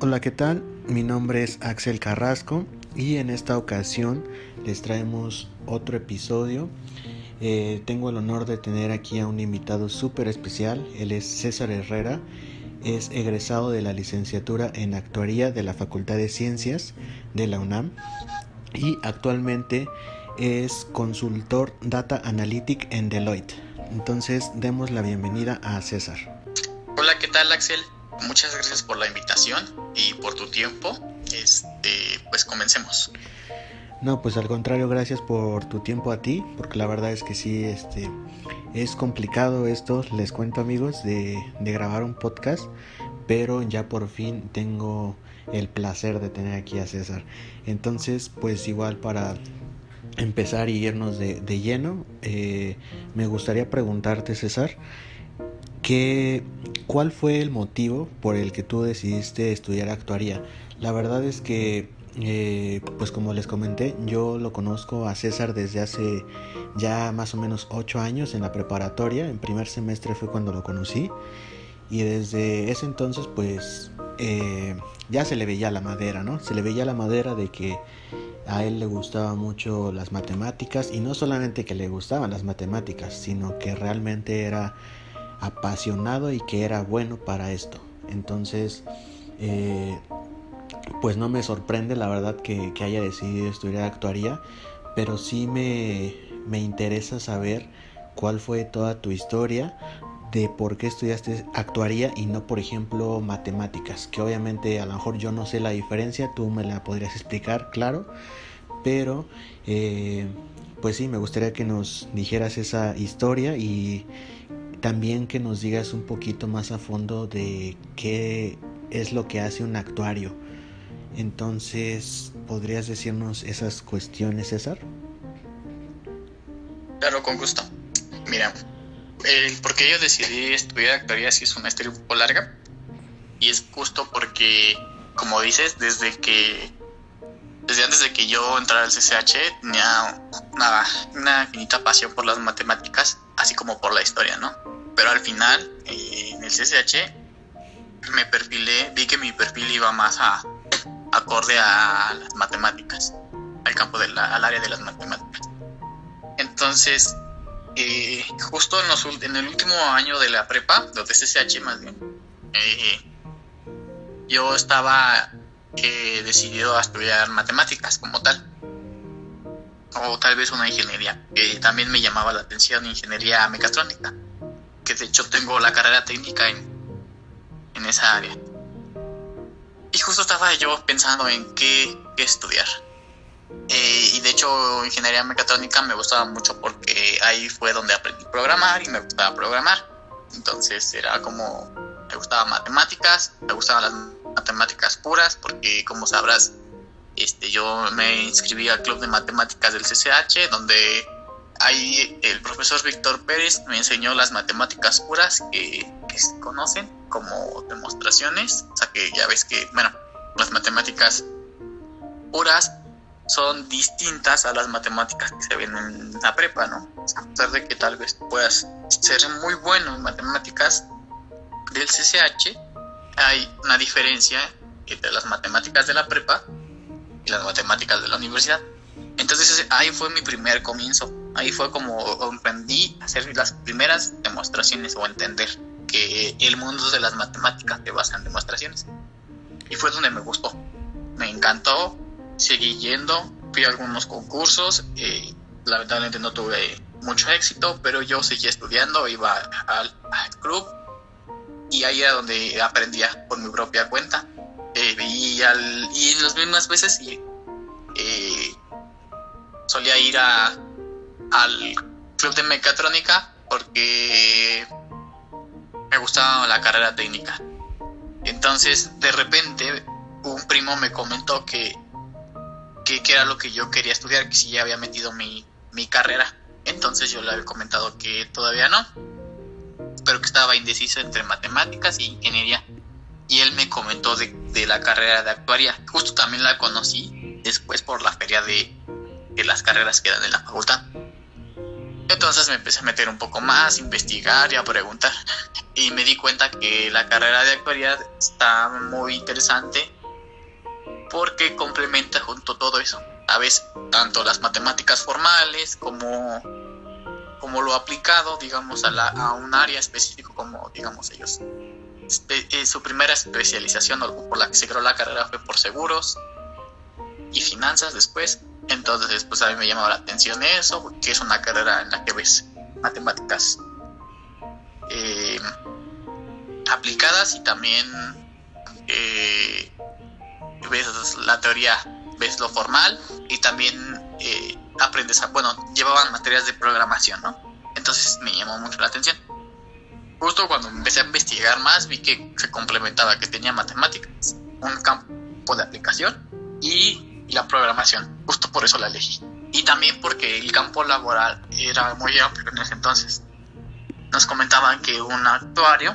Hola, ¿qué tal? Mi nombre es Axel Carrasco y en esta ocasión les traemos otro episodio. Eh, tengo el honor de tener aquí a un invitado súper especial. Él es César Herrera. Es egresado de la licenciatura en actuaría de la Facultad de Ciencias de la UNAM y actualmente es consultor Data Analytic en Deloitte. Entonces, demos la bienvenida a César. Hola, ¿qué tal Axel? Muchas gracias por la invitación y por tu tiempo. Este, pues comencemos. No, pues al contrario, gracias por tu tiempo a ti, porque la verdad es que sí, este, es complicado esto, les cuento amigos, de, de grabar un podcast, pero ya por fin tengo el placer de tener aquí a César. Entonces, pues igual para empezar y irnos de, de lleno, eh, me gustaría preguntarte, César, ¿qué, ¿cuál fue el motivo por el que tú decidiste estudiar actuaría? La verdad es que, eh, pues como les comenté, yo lo conozco a César desde hace ya más o menos ocho años en la preparatoria, en primer semestre fue cuando lo conocí y desde ese entonces pues eh, ya se le veía la madera, ¿no? Se le veía la madera de que a él le gustaban mucho las matemáticas y no solamente que le gustaban las matemáticas, sino que realmente era apasionado y que era bueno para esto. Entonces, eh, pues no me sorprende la verdad que, haya decidido estudiar actuaría, pero sí me, me interesa saber cuál fue toda tu historia de por qué estudiaste actuaría y no, por ejemplo, matemáticas, que obviamente a lo mejor yo no sé la diferencia, tú me la podrías explicar, claro, pero eh, pues sí, me gustaría que nos dijeras esa historia y también que nos digas un poquito más a fondo de qué es lo que hace un actuario. Entonces, ¿podrías decirnos esas cuestiones, César? Claro, con gusto. Mira, el por qué yo decidí estudiar actuaría sí es una historia un poco larga. Y es justo porque, como dices, desde que. Desde antes de que yo entrara al CCH tenía una, una infinita pasión por las matemáticas, así como por la historia, ¿no? Pero al final, eh, en el CCH, me perfilé, vi que mi perfil iba más a acorde a las matemáticas, al campo de la, al área de las matemáticas. Entonces, eh, justo en, los, en, el último año de la prepa, de CCH más bien, eh, yo estaba eh, decidido a estudiar matemáticas como tal. O tal vez una ingeniería, que también me llamaba la atención, ingeniería mecatrónica, que de hecho tengo la carrera técnica en, en esa área. Y justo estaba yo pensando en qué, estudiar. Eh, y de hecho, ingeniería mecatrónica me gustaba mucho porque ahí fue donde aprendí a programar y me gustaba programar. Entonces era como, me gustaban matemáticas, me gustaban las matemáticas puras, porque como sabrás, este, yo me inscribí al club de matemáticas del CCH, donde ahí el profesor Víctor Pérez me enseñó las matemáticas puras que, que se conocen como demostraciones. O sea que ya ves que, bueno, las matemáticas puras son distintas a las matemáticas que se ven en la prepa, ¿no? A pesar de que tal vez puedas ser muy bueno en matemáticas del CCH, hay una diferencia entre las matemáticas de la prepa y las matemáticas de la universidad. Entonces ahí fue mi primer comienzo, ahí fue como aprendí a hacer las primeras demostraciones o entender que el mundo de las matemáticas se basa en demostraciones. Y fue donde me gustó, me encantó, seguí yendo, fui a algunos concursos, eh, lamentablemente no tuve mucho éxito, pero yo seguí estudiando, iba al, club y ahí era donde aprendía por mi propia cuenta. Eh, y, al, y las mismas veces eh, solía ir a, al club de mecatrónica porque me gustaba la carrera técnica. Entonces, de repente, un primo me comentó que que, era lo que yo quería estudiar, que si ya había metido mi, mi carrera. Entonces yo le había comentado que todavía no, pero que estaba indeciso entre matemáticas y ingeniería. Y él me comentó de, de la carrera de actuaria. Justo también la conocí después por la feria de, de las carreras que dan en la facultad. Entonces me empecé a meter un poco más, investigar y a preguntar. Y me di cuenta que la carrera de actualidad está muy interesante porque complementa junto todo eso. A veces tanto las matemáticas formales como, como lo aplicado, digamos, a, la, a un área específico como, digamos, ellos. Eh, su primera especialización o por la que se creó la carrera fue por seguros y finanzas después entonces, pues a mí me llamaba la atención eso, que es una carrera en la que ves matemáticas eh, aplicadas y también eh, ves la teoría, ves lo formal y también eh, aprendes a, bueno, llevaban materias de programación, ¿no? Entonces me llamó mucho la atención. Justo cuando empecé a investigar más vi que se complementaba, que tenía matemáticas, un campo de aplicación y la programación. Justo por eso la elegí. Y también porque el campo laboral era muy amplio en ese entonces. Nos comentaban que un actuario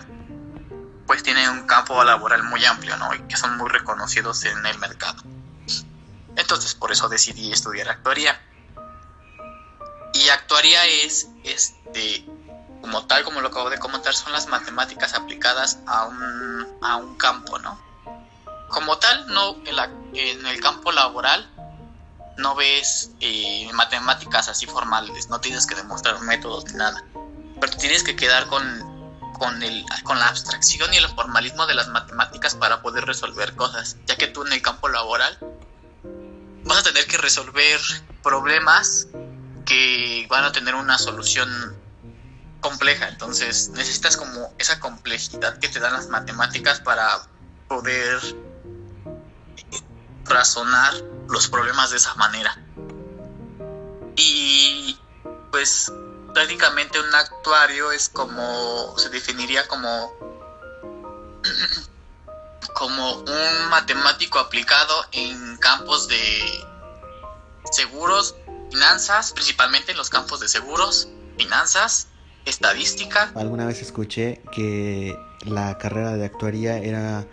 pues tiene un campo laboral muy amplio, ¿no? Y que son muy reconocidos en el mercado. Entonces por eso decidí estudiar actuaría. Y actuaría es, este, como tal, como lo acabo de comentar, son las matemáticas aplicadas a un, a un campo, ¿no? como tal, no en, el campo laboral no ves eh, matemáticas así formales, no tienes que demostrar métodos ni nada, pero tienes que quedar con, con, el, con la abstracción y el formalismo de las matemáticas para poder resolver cosas, ya que tú en el campo laboral vas a tener que resolver problemas que van a tener una solución compleja, entonces necesitas como esa complejidad que te dan las matemáticas para poder razonar los problemas de esa manera. Y pues prácticamente un actuario es como, se definiría como, como un matemático aplicado en campos de seguros, finanzas, principalmente en los campos de seguros, finanzas, estadística. Alguna vez escuché que la carrera de actuaría era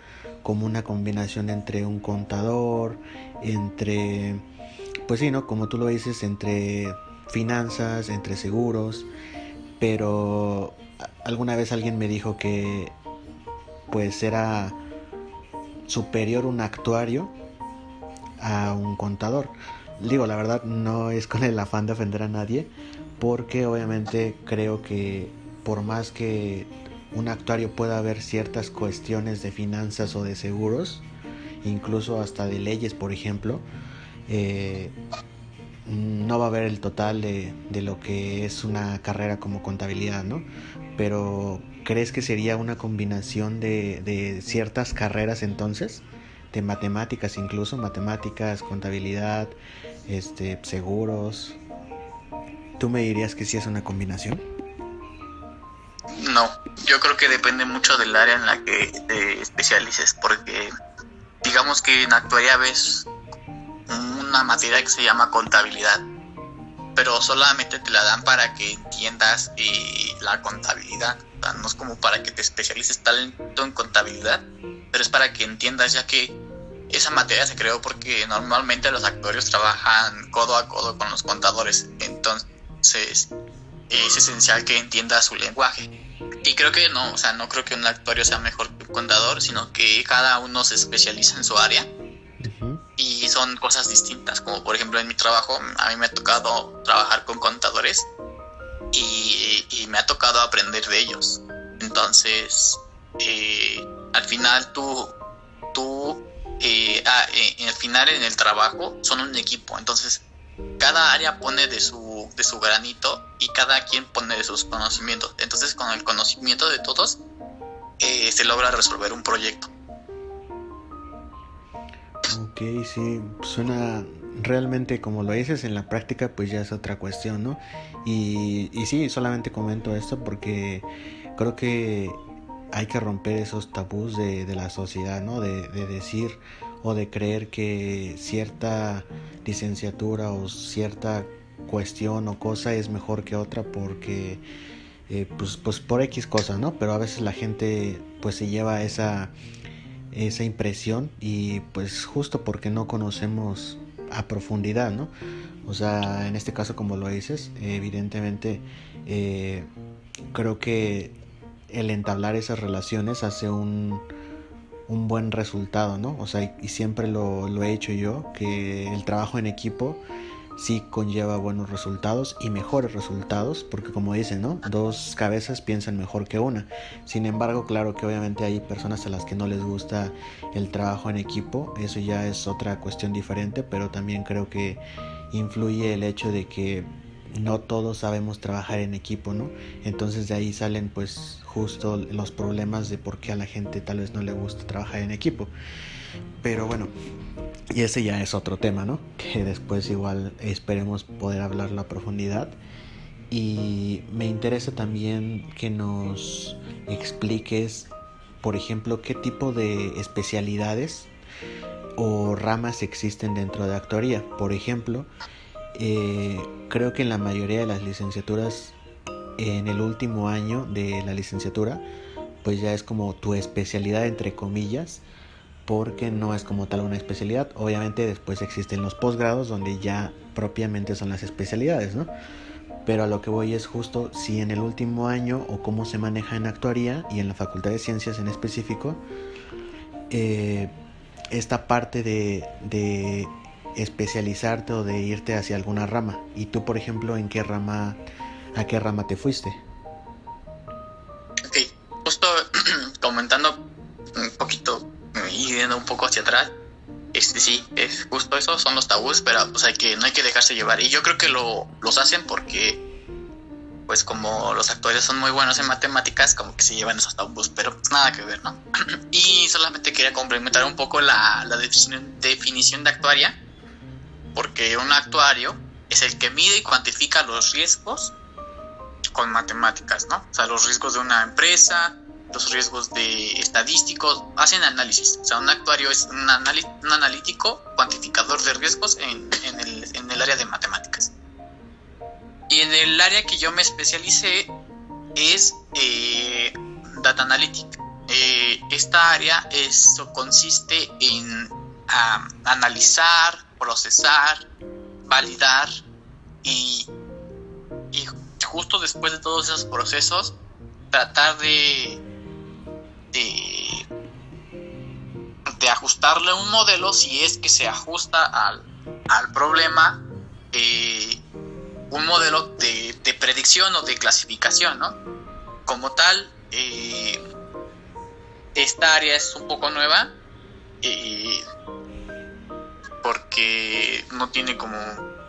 como una combinación entre un contador, entre, pues sí, ¿no? Como tú lo dices, entre finanzas, entre seguros, pero alguna vez alguien me dijo que pues era superior un actuario a un contador. Digo, la verdad no es con el afán de ofender a nadie, porque obviamente creo que por más que un actuario puede haber ciertas cuestiones de finanzas o de seguros, incluso hasta de leyes, por ejemplo, eh, no va a haber el total de, lo que es una carrera como contabilidad, ¿no? Pero ¿crees que sería una combinación de, de ciertas carreras entonces? De matemáticas incluso, matemáticas, contabilidad, este, seguros. ¿Tú me dirías que sí es una combinación? No, yo creo que depende mucho del área en la que te especialices, porque digamos que en actuaría ves una materia que se llama contabilidad, pero solamente te la dan para que entiendas eh, la contabilidad. no es como para que te especialices tanto en contabilidad, pero es para que entiendas ya que esa materia se creó porque normalmente los actuarios trabajan codo a codo con los contadores, entonces es esencial que entiendas su lenguaje. Y creo que no, o sea, no creo que un actuario sea mejor que un contador, sino que cada uno se especializa en su área y son cosas distintas. Como por ejemplo en mi trabajo, a mí me ha tocado trabajar con contadores y, me ha tocado aprender de ellos. Entonces, eh, al final tú, tú, eh, ah, eh, al final en el trabajo son un equipo. Entonces, cada área pone de su, de su granito y cada quien pone de sus conocimientos. Entonces con el conocimiento de todos eh, se logra resolver un proyecto. Ok, sí, suena realmente como lo dices en la práctica pues ya es otra cuestión, ¿no? Y, y sí, solamente comento esto porque creo que hay que romper esos tabús de, de la sociedad, ¿no? De, de decir o de creer que cierta licenciatura o cierta cuestión o cosa es mejor que otra porque eh, pues, pues por X cosas, ¿no? Pero a veces la gente pues se lleva esa, esa impresión y pues justo porque no conocemos a profundidad, ¿no? O sea, en este caso, como lo dices, evidentemente eh, creo que el entablar esas relaciones hace un, un buen resultado, ¿no? O sea, y, siempre lo, he hecho yo, que el trabajo en equipo sí conlleva buenos resultados y mejores resultados, porque como dicen, ¿no? Dos cabezas piensan mejor que una. Sin embargo, claro que obviamente hay personas a las que no les gusta el trabajo en equipo, eso ya es otra cuestión diferente, pero también creo que influye el hecho de que no todos sabemos trabajar en equipo, ¿no? Entonces de ahí salen pues justo los problemas de por qué a la gente tal vez no le gusta trabajar en equipo. Pero bueno, y ese ya es otro tema, ¿no? Que después igual esperemos poder hablarlo a profundidad. Y me interesa también que nos expliques, por ejemplo, qué tipo de especialidades o ramas existen dentro de actuaría. Por ejemplo, eh, creo que en la mayoría de las licenciaturas, en el último año de la licenciatura, pues ya es como tu especialidad entre comillas, porque no es como tal una especialidad. Obviamente después existen los posgrados donde ya propiamente son las especialidades, ¿no? Pero a lo que voy es justo si en el último año o cómo se maneja en actuaría y en la Facultad de Ciencias en específico, eh, esta parte de, de especializarte o de irte hacia alguna rama. Y tú, por ejemplo, ¿en qué rama, a qué rama te fuiste? Ok, justo comentando un poquito y yendo un poco hacia atrás, este sí, es justo eso, son los tabús, pero pues hay que, no hay que dejarse llevar. Y yo creo que lo, los hacen porque pues como los actores son muy buenos en matemáticas, como que se llevan esos tabús, pero pues nada que ver, ¿no? y solamente quería complementar un poco la, la definición, definición de actuaria, porque un actuario es el que mide y cuantifica los riesgos con matemáticas, ¿no? O sea, los riesgos de una empresa, los riesgos de estadísticos, hacen análisis. O sea, un actuario es un, un analítico cuantificador de riesgos en, en, el, en, el, área de matemáticas. Y en el área que yo me especialicé es eh, Data Analytics. Eh, esta área eso consiste en um, analizar, procesar, validar y, y justo después de todos esos procesos tratar de, de, ajustarle un modelo si es que se ajusta al, al problema eh, un modelo de, de, predicción o de clasificación, ¿no? Como tal, eh, esta área es un poco nueva. Eh, porque no tiene como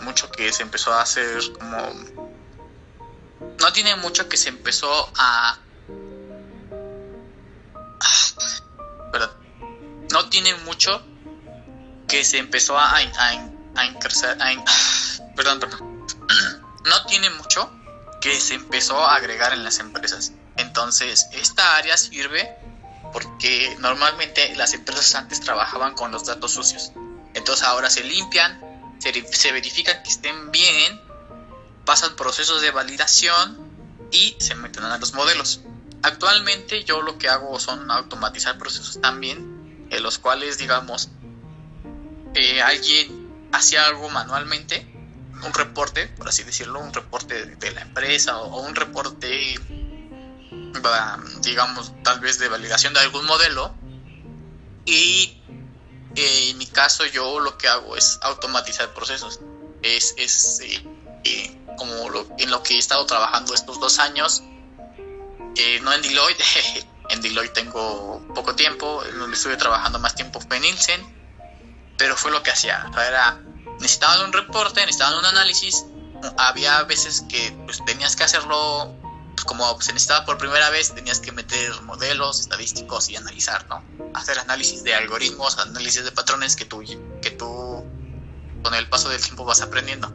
mucho que se empezó a hacer como no tiene mucho que se empezó a perdón no tiene mucho que se empezó a a, perdón perdón no tiene mucho que se empezó a agregar en las empresas. Entonces esta área sirve porque normalmente las empresas antes trabajaban con los datos sucios entonces ahora se limpian, se, verifican que estén bien, pasan procesos de validación y se meten a los modelos. Actualmente yo lo que hago son automatizar procesos también, en los cuales digamos eh, alguien hacía algo manualmente, un reporte, por así decirlo, un reporte de la empresa o, un reporte, digamos, tal vez de validación de algún modelo y eh, en mi caso yo lo que hago es automatizar procesos. Es, es eh, eh, como lo, en lo que he estado trabajando estos dos años. no en Deloitte, en Deloitte tengo poco tiempo, donde estuve trabajando más tiempo fue en Nielsen, pero fue lo que hacía. Era, necesitaban un reporte, necesitaban un análisis. Había veces que pues, tenías que hacerlo pues, como se necesitaba por primera vez, tenías que meter modelos estadísticos y analizar, ¿no? Hacer análisis de algoritmos, análisis de patrones que tú, que tú con el paso del tiempo vas aprendiendo.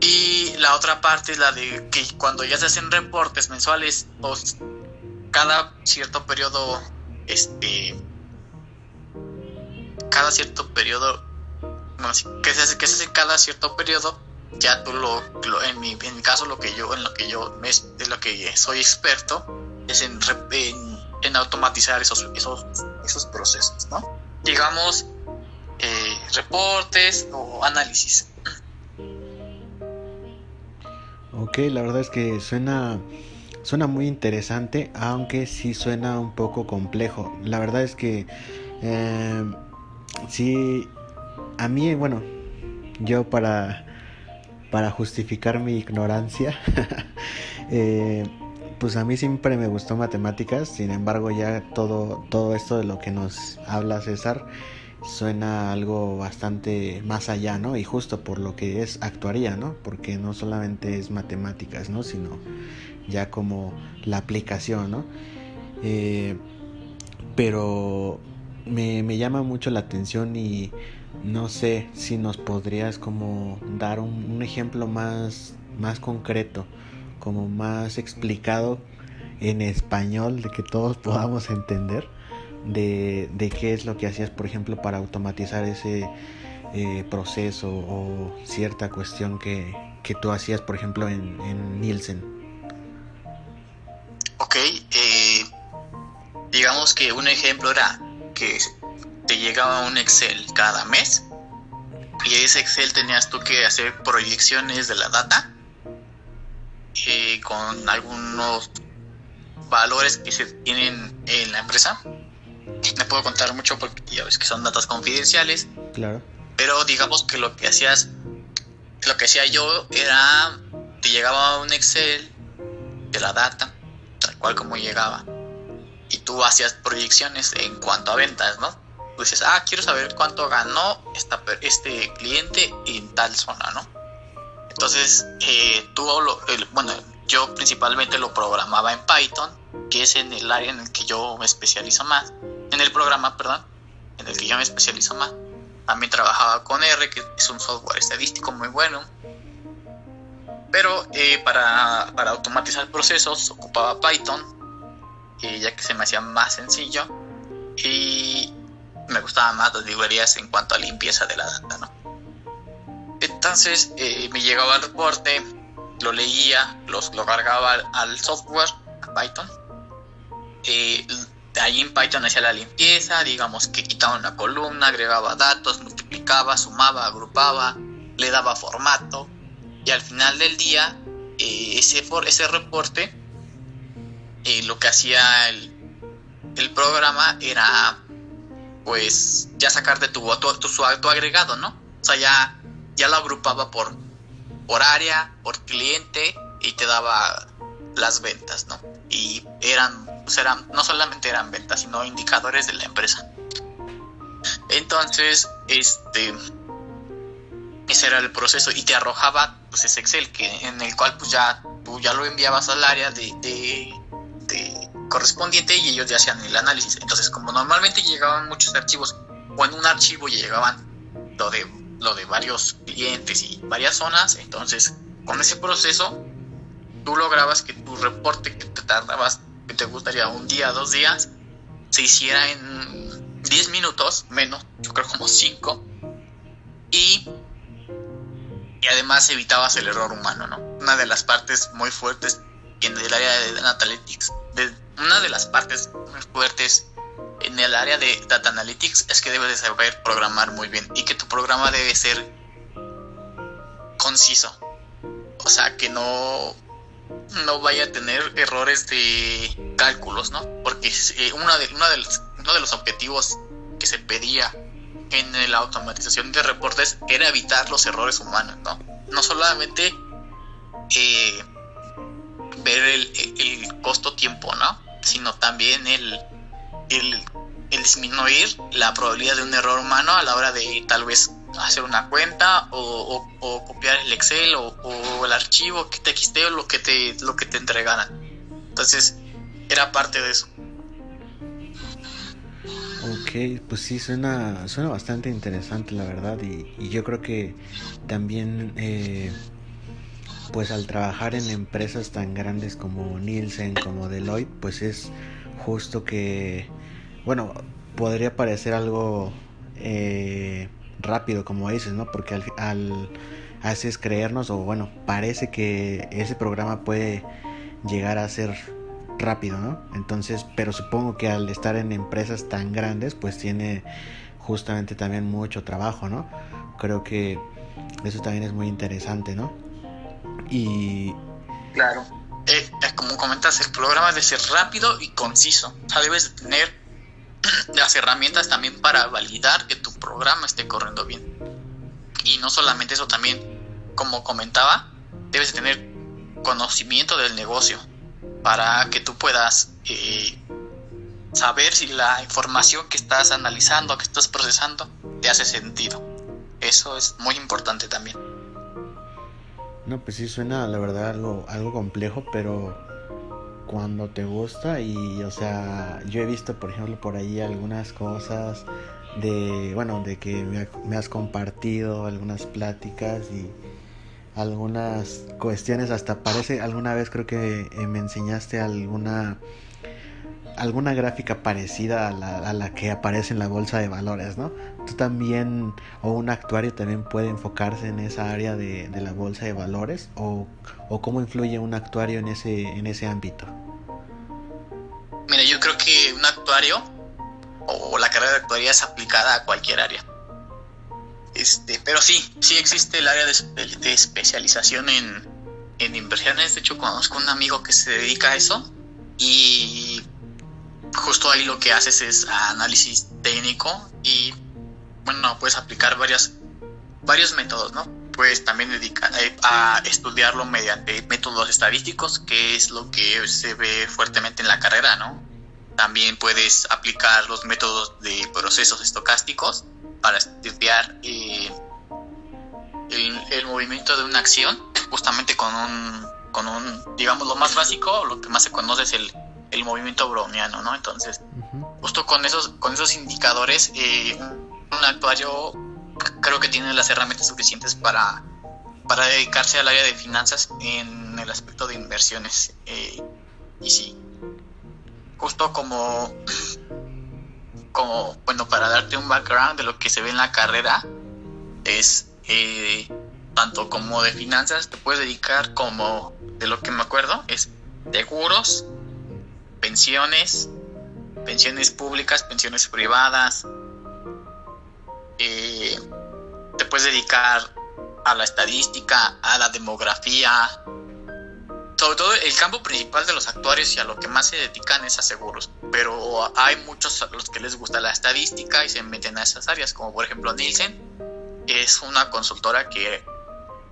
Y la otra parte es la de que cuando ya se hacen reportes mensuales, pues cada cierto periodo, este, cada cierto periodo, no, que se hace, que se hace cada cierto periodo, ya tú lo, en, mi, en, mi, caso lo que yo en lo que yo de lo que soy experto es en, en, en automatizar esos, esos, esos procesos no digamos eh, reportes o análisis. Ok, la verdad es que suena, suena muy interesante, aunque sí suena un poco complejo. La verdad es que eh, sí, a mí, bueno, yo para, para justificar mi ignorancia, eh, pues a mí siempre me gustó matemáticas, sin embargo ya todo, todo esto de lo que nos habla César suena algo bastante más allá, ¿no? Y justo por lo que es actuaría, ¿no? Porque no solamente es matemáticas, ¿no? Sino ya como la aplicación, ¿no? Eh, pero me, me, llama mucho la atención y no sé si nos podrías como dar un, ejemplo más, más concreto como más explicado en español, de que todos podamos entender de, de qué es lo que hacías, por ejemplo, para automatizar ese eh, proceso o cierta cuestión que, que, tú hacías, por ejemplo, en, en Nielsen. Ok, eh, digamos que un ejemplo era que te llegaba un Excel cada mes y ese Excel tenías tú que hacer proyecciones de la data eh, con algunos valores que se tienen en la empresa. No puedo contar mucho porque ya ves que son datos confidenciales. Claro. Pero digamos que lo que hacías, lo que hacía yo era, te llegaba un Excel de la data, tal cual como llegaba. Y tú hacías proyecciones en cuanto a ventas, ¿no? Dices, ah, quiero saber cuánto ganó este cliente en tal zona, ¿no? Entonces, eh, tú, lo, bueno, yo principalmente lo programaba en Python, que es en el área en el que yo me especializo más, en el programa, perdón, en el que yo me especializo más. También trabajaba con R, que es un software estadístico muy bueno. Pero eh, para, para, automatizar procesos ocupaba Python, eh, ya que se me hacía más sencillo. Y me gustaban más las librerías en cuanto a limpieza de la data, ¿no? Entonces eh, me llegaba el reporte, lo leía, los, lo cargaba al, software, a Python. Eh, ahí en Python hacía la limpieza, digamos que quitaba una columna, agregaba datos, multiplicaba, sumaba, agrupaba, le daba formato. Y al final del día, eh, ese, ese reporte, eh, lo que hacía el, el, programa era, pues, ya sacar de tu, tu, tu, agregado, ¿no? O sea, ya ya lo agrupaba por, por área, por cliente y te daba las ventas, ¿no? Y eran, pues eran, no solamente eran ventas, sino indicadores de la empresa. Entonces, este, ese era el proceso y te arrojaba pues ese Excel que en el cual pues ya tú ya lo enviabas al área de correspondiente y ellos ya hacían el análisis. Entonces, como normalmente llegaban muchos archivos o en un archivo llegaban lo de lo de varios clientes y varias zonas. Entonces, con ese proceso, tú lograbas que tu reporte que te tardabas, que te gustaría un día, dos días, se hiciera en 10 minutos, menos, yo creo como 5. Y, y además evitabas el error humano, ¿no? Una de las partes muy fuertes en el área de Analytics, de, una de las partes muy fuertes en el área de Data Analytics es que debes de saber programar muy bien y que tu programa debe ser conciso. O sea, que no, no vaya a tener errores de cálculos, ¿no? Porque eh, uno, de, uno, de los, uno de los objetivos que se pedía en la automatización de reportes era evitar los errores humanos, ¿no? No solamente eh, ver el, costo-tiempo, ¿no? Sino también el, el, disminuir la probabilidad de un error humano a la hora de tal vez hacer una cuenta o, copiar el Excel o, el archivo que te o lo que te, lo que te entregaran. Entonces, era parte de eso. Ok, pues sí, suena, suena bastante interesante la verdad y, yo creo que también eh, pues al trabajar en empresas tan grandes como Nielsen, como Deloitte, pues es justo que bueno, podría parecer algo eh, rápido, como dices, ¿no? Porque al, al haces creernos, o bueno, parece que ese programa puede llegar a ser rápido, ¿no? Entonces, pero supongo que al estar en empresas tan grandes, pues tiene justamente también mucho trabajo, ¿no? Creo que eso también es muy interesante, ¿no? Y... Claro. Eh, como comentas, el programa debe ser rápido y conciso. O sea, debes tener las herramientas también para validar que tu programa esté corriendo bien. Y no solamente eso, también, como comentaba, debes tener conocimiento del negocio para que tú puedas eh, saber si la información que estás analizando, que estás procesando, te hace sentido. Eso es muy importante también. No, pues sí suena la verdad algo, algo complejo, pero cuando te gusta y o sea, yo he visto por ejemplo por ahí algunas cosas de, bueno, de que me, me has compartido algunas pláticas y algunas cuestiones, hasta parece, alguna vez creo que eh, me enseñaste alguna alguna gráfica parecida a la, a la, que aparece en la bolsa de valores, ¿no? Tú también, o un actuario también puede enfocarse en esa área de, de la bolsa de valores, o, o, cómo influye un actuario en ese, en ese ámbito. Mira, yo creo que un actuario, o la carrera de actuaría es aplicada a cualquier área. Este, pero sí, sí existe el área de, de especialización en, en inversiones. De hecho, conozco un amigo que se dedica a eso y justo ahí lo que haces es análisis técnico y bueno, puedes aplicar varias, varios métodos, ¿no? Puedes también dedicar eh, a estudiarlo mediante métodos estadísticos, que es lo que se ve fuertemente en la carrera, ¿no? También puedes aplicar los métodos de procesos estocásticos para estudiar eh, el, el, movimiento de una acción, justamente con un, con un, digamos, lo más básico, lo que más se conoce es el, el movimiento browniano, ¿no? Entonces, uh -huh. justo con esos, con esos indicadores, eh, un actuario creo que tiene las herramientas suficientes para, para dedicarse al área de finanzas en el aspecto de inversiones. Eh, y sí, justo como como, bueno, para darte un background de lo que se ve en la carrera, es eh, tanto como de finanzas, te puedes dedicar como, de lo que me acuerdo, es seguros, pensiones, pensiones públicas, pensiones privadas, eh, te puedes dedicar a la estadística, a la demografía, sobre todo el campo principal de los actuarios y a lo que más se dedican es a seguros, pero hay muchos a los que les gusta la estadística y se meten a esas áreas, como por ejemplo Nielsen, es una consultora que,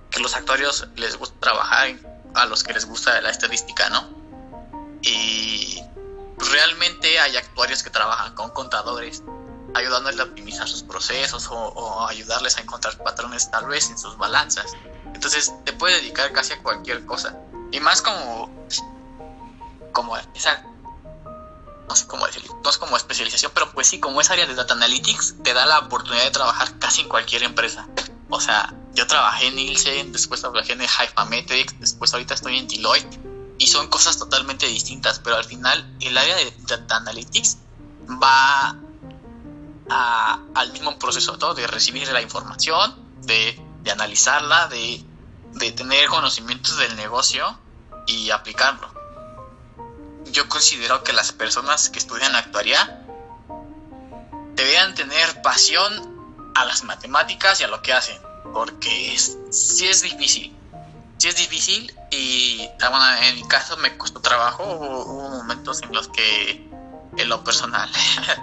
que los actuarios les gusta trabajar, a los que les gusta la estadística, ¿no? Y realmente hay actuarios que trabajan con contadores, ayudándoles a optimizar sus procesos o, ayudarles a encontrar patrones tal vez en sus balanzas. Entonces te puedes dedicar casi a cualquier cosa. Y más como. Como esa. No sé cómo decirlo. No es como especialización, pero pues sí, como esa área de Data Analytics, te da la oportunidad de trabajar casi en cualquier empresa. O sea, yo trabajé en Nielsen, después trabajé en Hypametrics, después ahorita estoy en Deloitte. Y son cosas totalmente distintas, pero al final el área de Data Analytics va a, al mismo proceso todo, de recibir la información, de, de analizarla, de de tener conocimientos del negocio y aplicarlo. Yo considero que las personas que estudian actuaría deberían tener pasión a las matemáticas y a lo que hacen, porque es, es difícil. Sí es difícil y bueno, en mi caso me costó trabajo, hubo, hubo momentos en los que en lo personal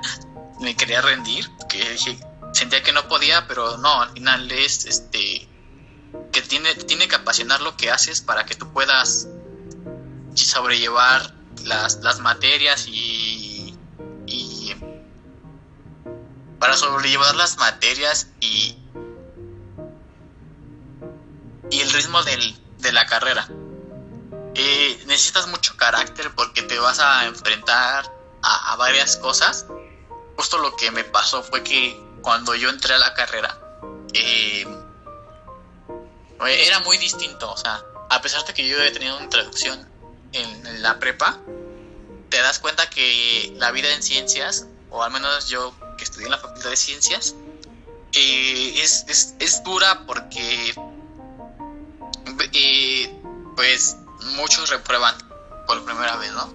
me quería rendir, que dije, sentía que no podía, pero no, al final es este que tiene, tiene que apasionar lo que haces para que tú puedas sobrellevar las, las materias y, y para sobrellevar las materias y, y el ritmo del, de la carrera. Eh, necesitas mucho carácter porque te vas a enfrentar a, varias cosas. Justo lo que me pasó fue que cuando yo entré a la carrera, eh, era muy distinto, o sea, a pesar de que yo he tenido una traducción en, en, la prepa, te das cuenta que la vida en ciencias, o al menos yo que estudié en la facultad de ciencias, eh, es, es, es, dura porque eh, pues muchos reprueban por primera vez, ¿no?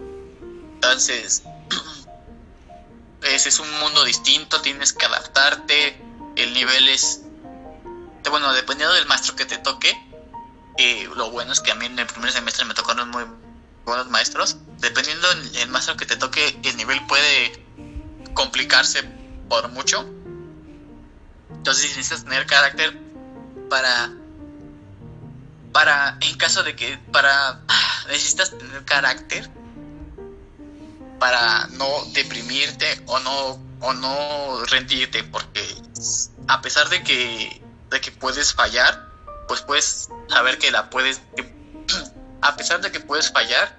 Entonces, pues es un mundo distinto, tienes que adaptarte, el nivel es, bueno, dependiendo del maestro que te toque, eh, lo bueno es que a mí en el primer semestre me tocaron muy buenos maestros, dependiendo del maestro que te toque, el nivel puede complicarse por mucho. Entonces necesitas tener carácter para para en caso de que para necesitas tener carácter para no deprimirte o no o no rendirte porque a pesar de que de que puedes fallar pues puedes saber que la puedes a pesar de que puedes fallar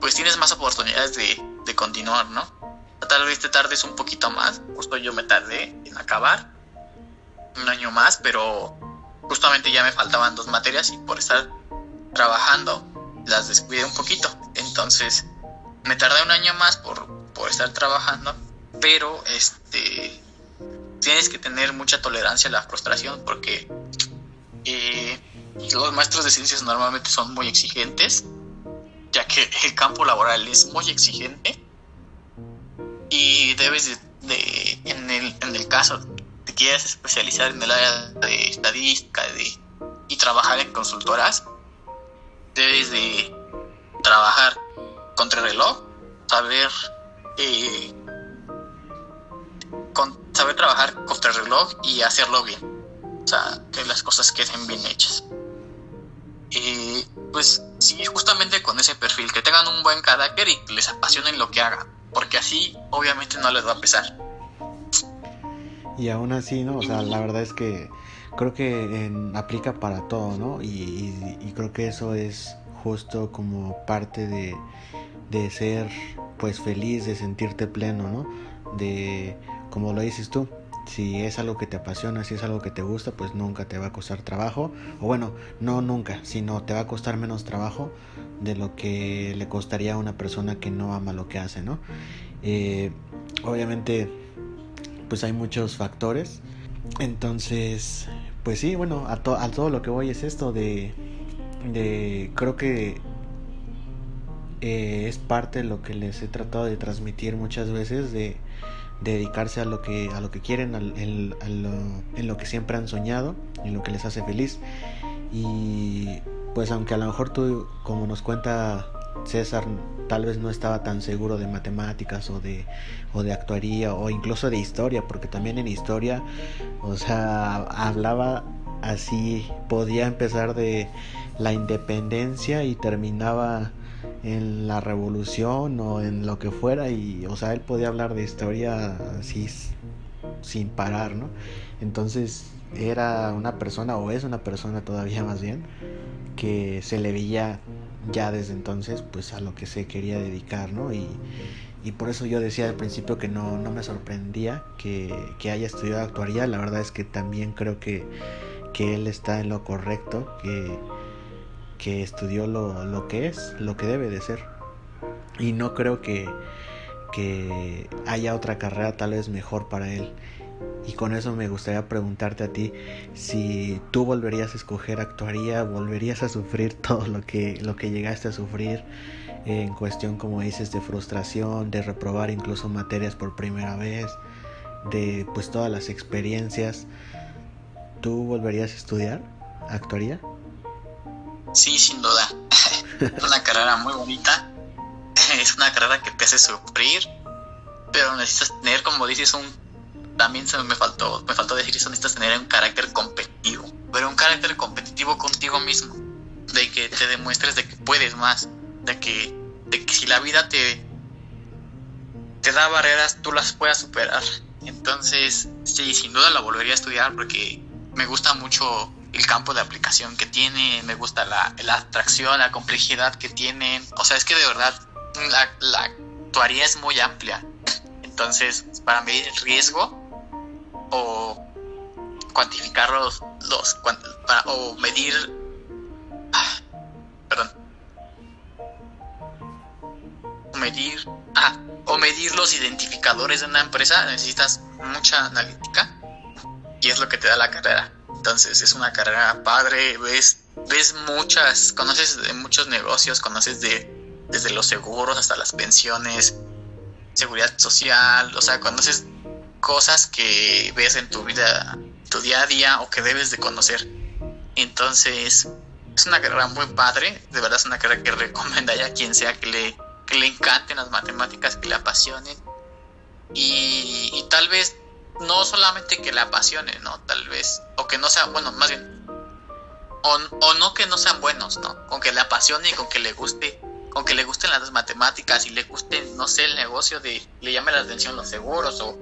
pues tienes más oportunidades de, de continuar no tal vez te tardes un poquito más justo yo me tardé en acabar un año más pero justamente ya me faltaban dos materias y por estar trabajando las descuidé un poquito. Entonces me tardé un año más por, por estar trabajando, pero este tienes que tener mucha tolerancia a la frustración porque eh, los maestros de ciencias normalmente son muy exigentes, ya que el campo laboral es muy exigente y debes de, en, el, en el caso te quieres especializar en el área de estadística de, y trabajar en consultoras, debes de trabajar reloj saber eh, saber trabajar reloj y hacerlo bien. O sea, que las cosas queden bien hechas. Y pues sí, justamente con ese perfil, que tengan un buen carácter y que les apasionen lo que hagan, porque así obviamente no les va a pesar. Y aún así, ¿no? O sea, la verdad es que creo que aplica para todo, ¿no? y creo que eso es justo como parte de, de ser pues feliz, de sentirte pleno, ¿no? De, como lo dices tú, si es algo que te apasiona, si es algo que te gusta, pues nunca te va a costar trabajo. O bueno, no nunca, sino te va a costar menos trabajo de lo que le costaría a una persona que no ama lo que hace, ¿no? Eh, obviamente, pues hay muchos factores. Entonces, pues sí, bueno, a, a todo lo que voy es esto de, de creo que eh, es parte de lo que les he tratado de transmitir muchas veces de, dedicarse a lo que a lo que quieren en lo que siempre han soñado en lo que les hace feliz y pues aunque a lo mejor tú como nos cuenta César tal vez no estaba tan seguro de matemáticas o de o de actuaría o incluso de historia porque también en historia o sea hablaba así podía empezar de la independencia y terminaba en la revolución o en lo que fuera y o sea él podía hablar de historia así sin parar no entonces era una persona o es una persona todavía más bien que se le veía ya desde entonces pues a lo que se quería dedicar no y, y por eso yo decía al principio que no, no me sorprendía que, que haya estudiado actuaría la verdad es que también creo que, que él está en lo correcto que que estudió lo, lo, que es, lo que debe de ser. Y no creo que, que haya otra carrera tal vez mejor para él. Y con eso me gustaría preguntarte a ti si tú volverías a escoger actuaría, volverías a sufrir todo lo que, lo que llegaste a sufrir en cuestión, como dices, de frustración, de reprobar incluso materias por primera vez, de pues todas las experiencias. ¿Tú volverías a estudiar actuaría? Sí, sin duda. es una carrera muy bonita. Es una carrera que te hace sufrir. Pero necesitas tener, como dices, un. También se me faltó, me faltó decir eso, necesitas tener un carácter competitivo. Pero un carácter competitivo contigo mismo. De que te demuestres de que puedes más. De que, de que si la vida te, te da barreras, tú las puedas superar. Entonces, sí, sin duda la volvería a estudiar porque me gusta mucho el campo de aplicación que tiene, me gusta la, la atracción, la complejidad que tienen. O sea, es que de verdad la, la actuaría es muy amplia. Entonces, para medir el riesgo o cuantificar los, para, o medir ah, perdón. Medir ah, o medir los identificadores de una empresa necesitas mucha analítica y es lo que te da la carrera. Entonces es una carrera padre, ves, ves muchas, conoces de muchos negocios, conoces de desde los seguros hasta las pensiones, seguridad social, o sea, conoces cosas que ves en tu vida, tu día a día o que debes de conocer. Entonces, es una carrera muy padre, de verdad es una carrera que recomendaría a quien sea que le, que le encanten las matemáticas, que le apasionen. Y, tal vez no solamente que le apasione, ¿no? Tal vez, o que no sea, bueno, más bien, o, o no que no sean buenos, ¿no? Con que le apasione y con que le guste con que le gusten las matemáticas y le guste, no sé, el negocio de, le llame la atención los seguros o,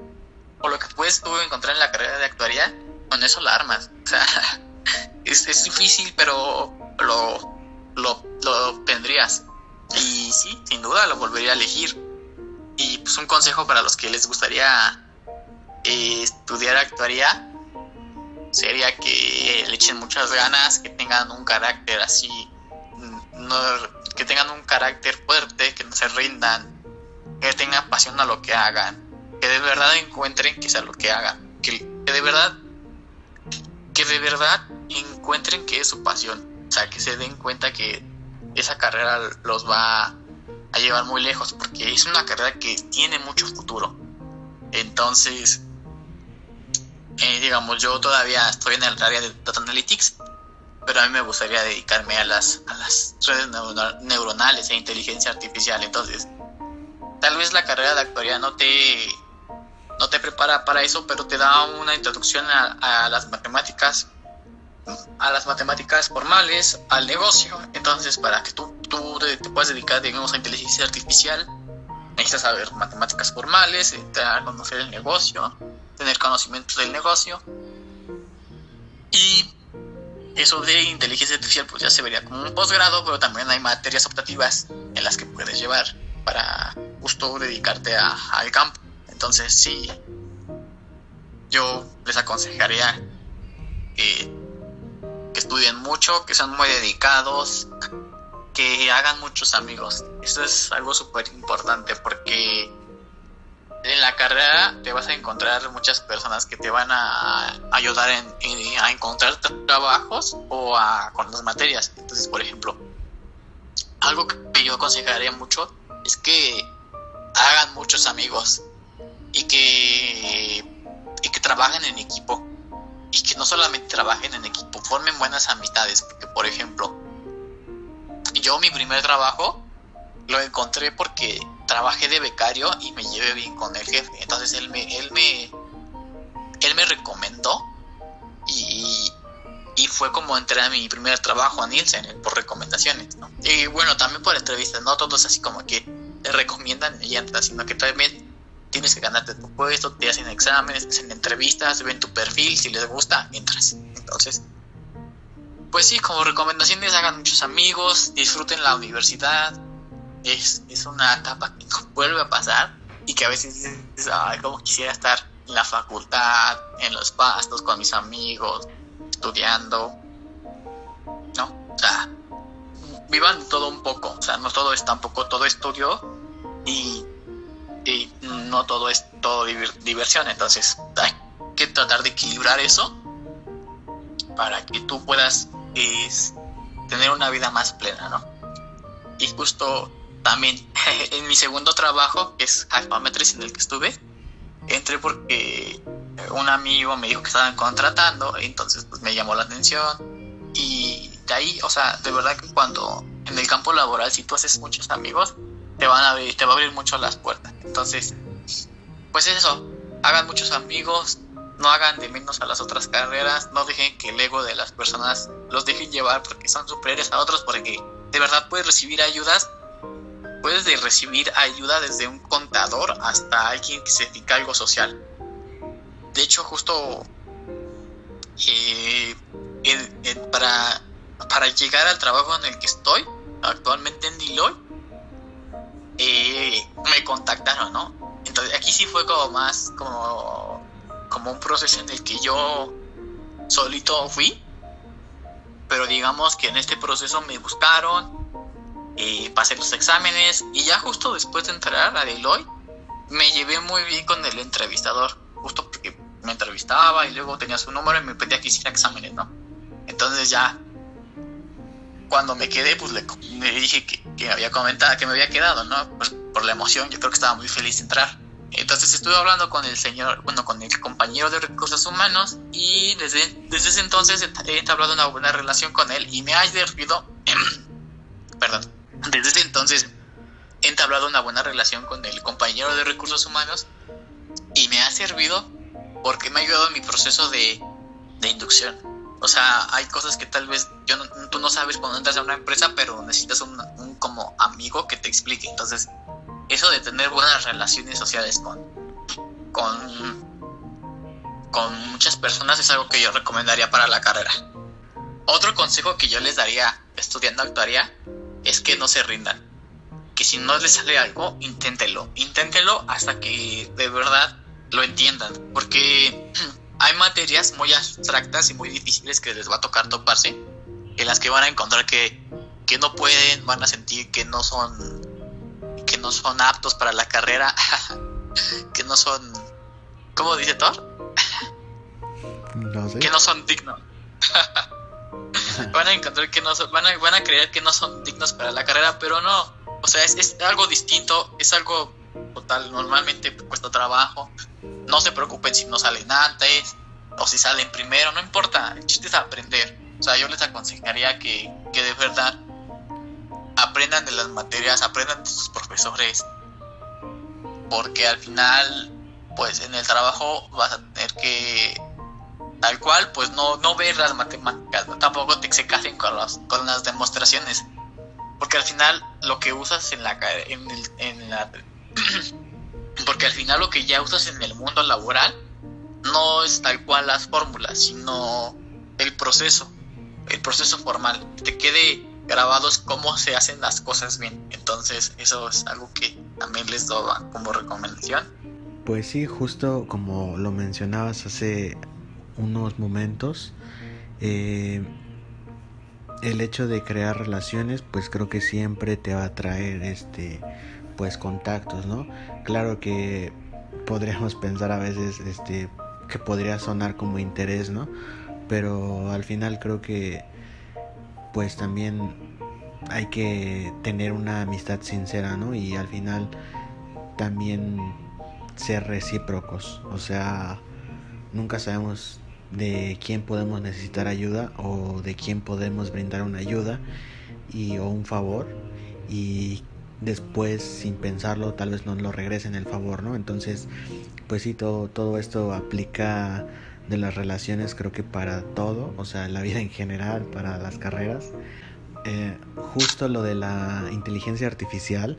o lo que puedes tú encontrar en la carrera de actuaría, con eso la armas. O sea, es, es difícil, pero lo, lo, lo obtendrías. Y sí, sin duda lo volvería a elegir. Y pues un consejo para los que les gustaría eh, estudiar actuaría sería que le echen muchas ganas, que tengan un carácter así, no, que tengan un carácter fuerte, que no se rindan, que tengan pasión a lo que hagan, que de verdad encuentren que sea lo que hagan, que, de verdad, que de verdad encuentren que es su pasión, o sea, que se den cuenta que esa carrera los va a llevar muy lejos, porque es una carrera que tiene mucho futuro. Entonces, eh, digamos, yo todavía estoy en el área de Data Analytics, pero a mí me gustaría dedicarme a las, a las redes neuronales e inteligencia artificial. Entonces, tal vez la carrera de actuaría no te, no te prepara para eso, pero te da una introducción a, las matemáticas, a las matemáticas formales, al negocio. Entonces, para que tú, tú te, puedas dedicar, digamos, a inteligencia artificial, necesitas saber matemáticas formales, a conocer el negocio, tener conocimientos del negocio. Y eso de inteligencia artificial pues ya se vería como un posgrado, pero también hay materias optativas en las que puedes llevar para justo dedicarte al campo. Entonces sí, yo les aconsejaría que, estudien mucho, que sean muy dedicados, que hagan muchos amigos. Eso es algo súper importante porque en la carrera te vas a encontrar muchas personas que te van a ayudar en, a encontrar trabajos o a, con las materias. Entonces, por ejemplo, algo que yo aconsejaría mucho es que hagan muchos amigos y que, y que trabajen en equipo. Y que no solamente trabajen en equipo, formen buenas amistades. Porque, por ejemplo, yo mi primer trabajo lo encontré porque trabajé de becario y me llevé bien con el jefe. Entonces él me, él me, él me recomendó y, y fue como entré a mi primer trabajo a Nielsen por recomendaciones. ¿no? Y bueno, también por entrevistas, no todos así como que te recomiendan y entras, sino que también tienes que ganarte tu puesto, te hacen exámenes, hacen entrevistas, ven tu perfil, si les gusta, entras. Entonces, pues sí, como recomendaciones hagan muchos amigos, disfruten la universidad, es, es una etapa que vuelve a pasar y que a veces dices, ay, como quisiera estar en la facultad, en los pastos con mis amigos, estudiando. ¿No? O sea, vivan todo un poco. O sea, no todo es tampoco todo estudio y, y no todo es todo diversión. Entonces, hay que tratar de equilibrar eso para que tú puedas tener una vida más plena, ¿no? Y justo también en mi segundo trabajo, que es Alphametris en el que estuve, entré porque un amigo me dijo que estaban contratando, entonces pues me llamó la atención y de ahí, o sea, de verdad que cuando en el campo laboral si tú haces muchos amigos, te van a abrir, te va a abrir mucho las puertas. Entonces, pues eso, hagan muchos amigos, no hagan de menos a las otras carreras, no dejen que el ego de las personas los dejen llevar porque son superiores a otros, porque de verdad puedes recibir ayudas puedes de recibir ayuda desde un contador hasta alguien que se dedica a algo social. De hecho, justo eh, para, para llegar al trabajo en el que estoy, actualmente en Deloitte, eh, me contactaron, ¿no? Entonces aquí sí fue como más como, como un proceso en el que yo solito fui, pero digamos que en este proceso me buscaron, y pasé los exámenes y ya justo después de entrar a Deloitte me llevé muy bien con el entrevistador, justo porque me entrevistaba y luego tenía su número y me pedía que hiciera exámenes, ¿no? Entonces ya cuando me quedé, pues le, dije que, que, había comentado, que me había quedado, ¿no? Pues por la emoción, yo creo que estaba muy feliz de entrar. Entonces estuve hablando con el señor, bueno, con el compañero de recursos humanos y desde, desde ese entonces he entablado una buena relación con él y me ha servido, perdón, desde ese entonces he entablado una buena relación con el compañero de recursos humanos y me ha servido porque me ha ayudado en mi proceso de, de inducción. O sea, hay cosas que tal vez tú no sabes cuando entras a una empresa, pero necesitas un, un como amigo que te explique. Entonces, eso de tener buenas relaciones sociales con, con, con muchas personas es algo que yo recomendaría para la carrera. Otro consejo que yo les daría estudiando actuaría es que no se rindan. Que si no les sale algo, inténtelo. Inténtelo hasta que de verdad lo entiendan. Porque hay materias muy abstractas y muy difíciles que les va a tocar toparse. En las que van a encontrar que, que no pueden, van a sentir que no son que no son aptos para la carrera, que no son, ¿cómo dice Thor? Que no son dignos. van a encontrar que no son, van a, van a creer que no son dignos para la carrera, pero no. O sea, es, es algo distinto, es algo total, normalmente cuesta trabajo. No se preocupen si no salen antes o si salen primero, no importa, el chiste es aprender. O sea, yo les aconsejaría que, que de verdad aprendan de las materias, aprendan de sus profesores, porque al final, pues en el trabajo vas a tener que, tal cual, pues no, no ver las matemáticas, tampoco te se casen con, con las demostraciones, porque al final lo que usas en la, en, en la porque al final lo que ya usas en el mundo laboral no es tal cual las fórmulas, sino el proceso, el proceso formal, te quede grabados cómo se hacen las cosas bien. Entonces eso es algo que también les doy como recomendación. Pues sí, justo como lo mencionabas hace unos momentos, eh, el hecho de crear relaciones, pues creo que siempre te va a traer este, pues contactos, ¿no? Claro que podríamos pensar a veces, este, que podría sonar como interés, ¿no? Pero al final creo que pues también hay que tener una amistad sincera, ¿no? Y al final también ser recíprocos, o sea, nunca sabemos de quién podemos necesitar ayuda o de quién podemos brindar una ayuda y o un favor y después sin pensarlo tal vez no lo regresen el favor, ¿no? Entonces, pues sí, todo, todo esto aplica de las relaciones creo que para todo, o sea, la vida en general, para las carreras. Eh, justo lo de la inteligencia artificial,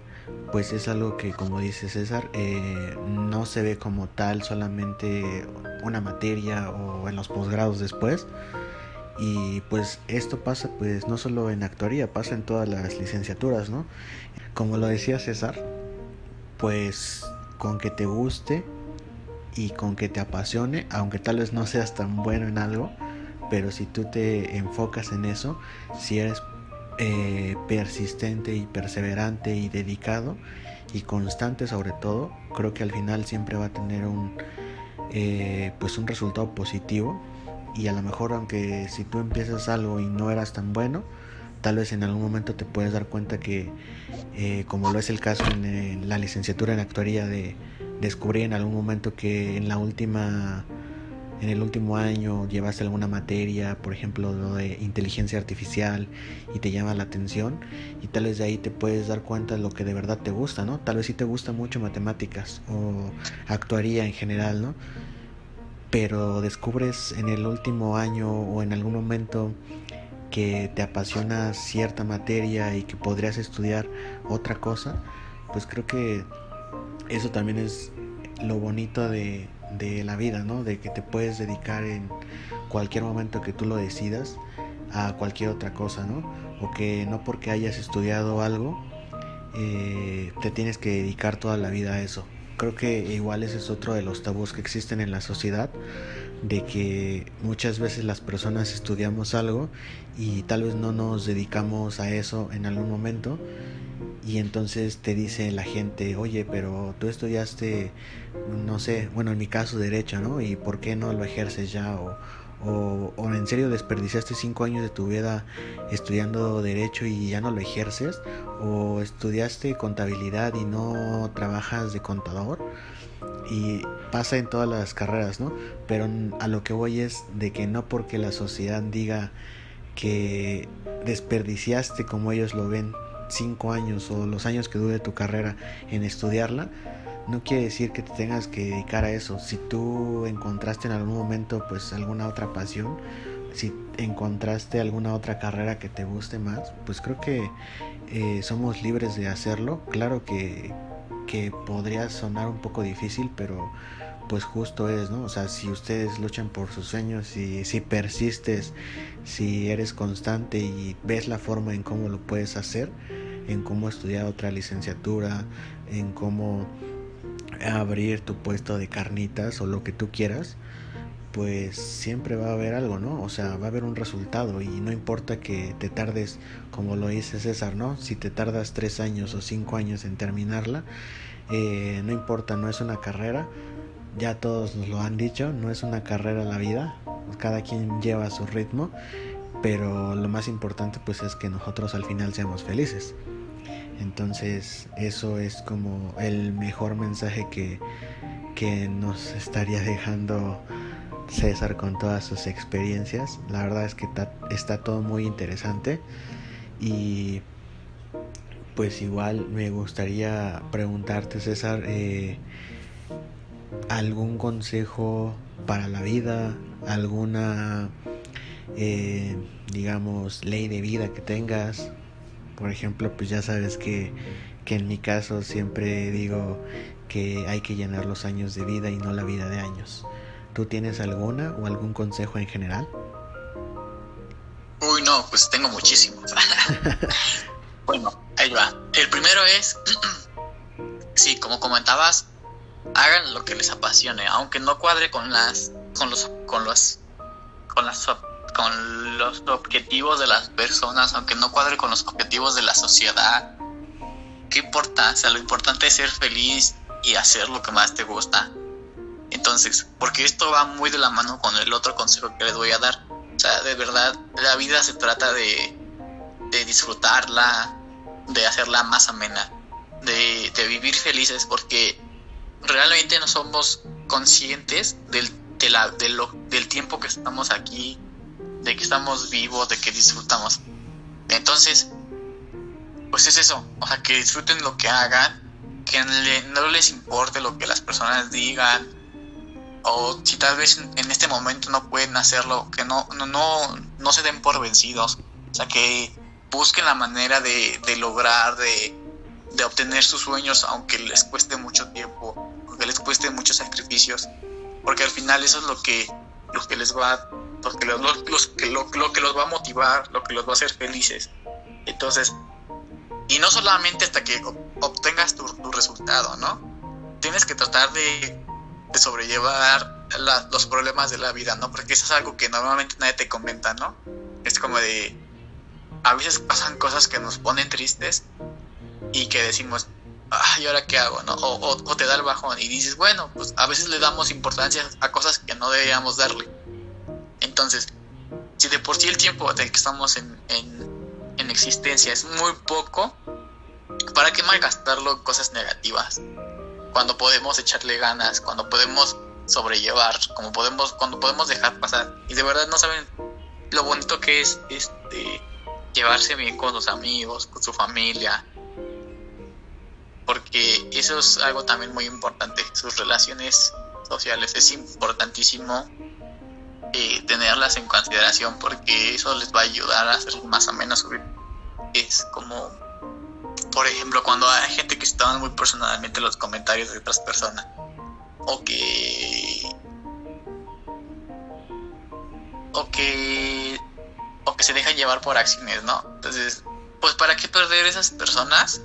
pues es algo que, como dice César, eh, no se ve como tal solamente una materia o en los posgrados después. Y pues esto pasa pues no solo en actuaría, pasa en todas las licenciaturas, ¿no? Como lo decía César, pues con que te guste y con que te apasione, aunque tal vez no seas tan bueno en algo, pero si tú te enfocas en eso, si eres eh, persistente y perseverante y dedicado y constante sobre todo, creo que al final siempre va a tener un eh, pues un resultado positivo. Y a lo mejor aunque si tú empiezas algo y no eras tan bueno, tal vez en algún momento te puedes dar cuenta que eh, como lo es el caso en la licenciatura en actuaría de descubrí en algún momento que en la última en el último año llevaste alguna materia, por ejemplo, lo de inteligencia artificial y te llama la atención y tal vez de ahí te puedes dar cuenta de lo que de verdad te gusta, ¿no? Tal vez sí te gusta mucho matemáticas o actuaría en general, ¿no? Pero descubres en el último año o en algún momento que te apasiona cierta materia y que podrías estudiar otra cosa, pues creo que eso también es lo bonito de, la vida, ¿no? De que te puedes dedicar en cualquier momento que tú lo decidas a cualquier otra cosa, ¿no? O que no porque hayas estudiado algo eh, te tienes que dedicar toda la vida a eso. Creo que igual ese es otro de los tabús que existen en la sociedad, de que muchas veces las personas estudiamos algo y tal vez no nos dedicamos a eso en algún momento y entonces te dice la gente, oye, pero tú estudiaste, no sé, bueno, en mi caso derecho, ¿no? ¿Y por qué no lo ejerces ya? O, o, en serio desperdiciaste cinco años de tu vida estudiando derecho y ya no lo ejerces o estudiaste contabilidad y no trabajas de contador y pasa en todas las carreras, ¿no? Pero a lo que voy es de que no porque la sociedad diga que desperdiciaste como ellos lo ven cinco años o los años que dure tu carrera en estudiarla, no quiere decir que te tengas que dedicar a eso. Si tú encontraste en algún momento pues alguna otra pasión, si encontraste alguna otra carrera que te guste más, pues creo que eh, somos libres de hacerlo. Claro que, que podría sonar un poco difícil, pero pues justo es, ¿no? O sea, si ustedes luchan por sus sueños y si persistes, si eres constante y ves la forma en cómo lo puedes hacer, en cómo estudiar otra licenciatura, en cómo abrir tu puesto de carnitas o lo que tú quieras, pues siempre va a haber algo, ¿no? O sea, va a haber un resultado y no importa que te tardes, como lo dice César, ¿no? Si te tardas tres años o cinco años en terminarla, eh, no importa, no es una carrera, ya todos nos lo han dicho, no es una carrera la vida, cada quien lleva su ritmo, pero lo más importante pues es que nosotros al final seamos felices. Entonces eso es como el mejor mensaje que, que nos estaría dejando César con todas sus experiencias. La verdad es que está, todo muy interesante y pues igual me gustaría preguntarte César eh, algún consejo para la vida, alguna eh, digamos ley de vida que tengas. Por ejemplo, pues ya sabes que, que en mi caso siempre digo que hay que llenar los años de vida y no la vida de años. ¿Tú tienes alguna o algún consejo en general? Uy, no, pues tengo muchísimos. bueno, ahí va. El primero es, sí, como comentabas, hagan lo que les apasione, aunque no cuadre con las, con los, con los, con las, con los objetivos de las personas, aunque no cuadre con los objetivos de la sociedad. ¿Qué importa? O sea, lo importante es ser feliz y hacer lo que más te gusta. Entonces, porque esto va muy de la mano con el otro consejo que les voy a dar. O sea, de verdad, la vida se trata de, de disfrutarla, de hacerla más amena, de, de, vivir felices, porque realmente no somos conscientes del, de la, de lo, del tiempo que estamos aquí, de que estamos vivos, de que disfrutamos. Entonces, pues es eso, o sea, que disfruten lo que hagan, que no les importe lo que las personas digan, o si tal vez en este momento no pueden hacerlo, que no, no, no, no se den por vencidos, o sea, que busquen la manera de, de lograr, de, de, obtener sus sueños, aunque les cueste mucho tiempo, aunque les cueste muchos sacrificios, porque al final eso es lo que, lo que les va, lo que los, los, lo, lo que los va a motivar, lo que los va a hacer felices. Entonces, y no solamente hasta que obtengas tu, tu resultado, ¿no? Tienes que tratar de de sobrellevar los problemas de la vida, ¿no? Porque eso es algo que normalmente nadie te comenta, ¿no? Es como de, a veces pasan cosas que nos ponen tristes y que decimos, ¿y ahora qué hago? ¿no? O, o, te da el bajón y dices, bueno, pues a veces le damos importancia a cosas que no deberíamos darle. Entonces, si de por sí el tiempo del que estamos en, en, en existencia es muy poco, ¿para qué malgastarlo en cosas negativas? Cuando podemos echarle ganas, cuando podemos sobrellevar, como podemos, cuando podemos dejar pasar. Y de verdad no saben lo bonito que es este llevarse bien con los amigos, con su familia. Porque eso es algo también muy importante. Sus relaciones sociales es importantísimo eh, tenerlas en consideración porque eso les va a ayudar a hacer más o menos Es como por ejemplo, cuando hay gente que se toma muy personalmente los comentarios de otras personas, o que. o que. o que se dejan llevar por acciones, ¿no? Entonces, pues, ¿para qué perder esas personas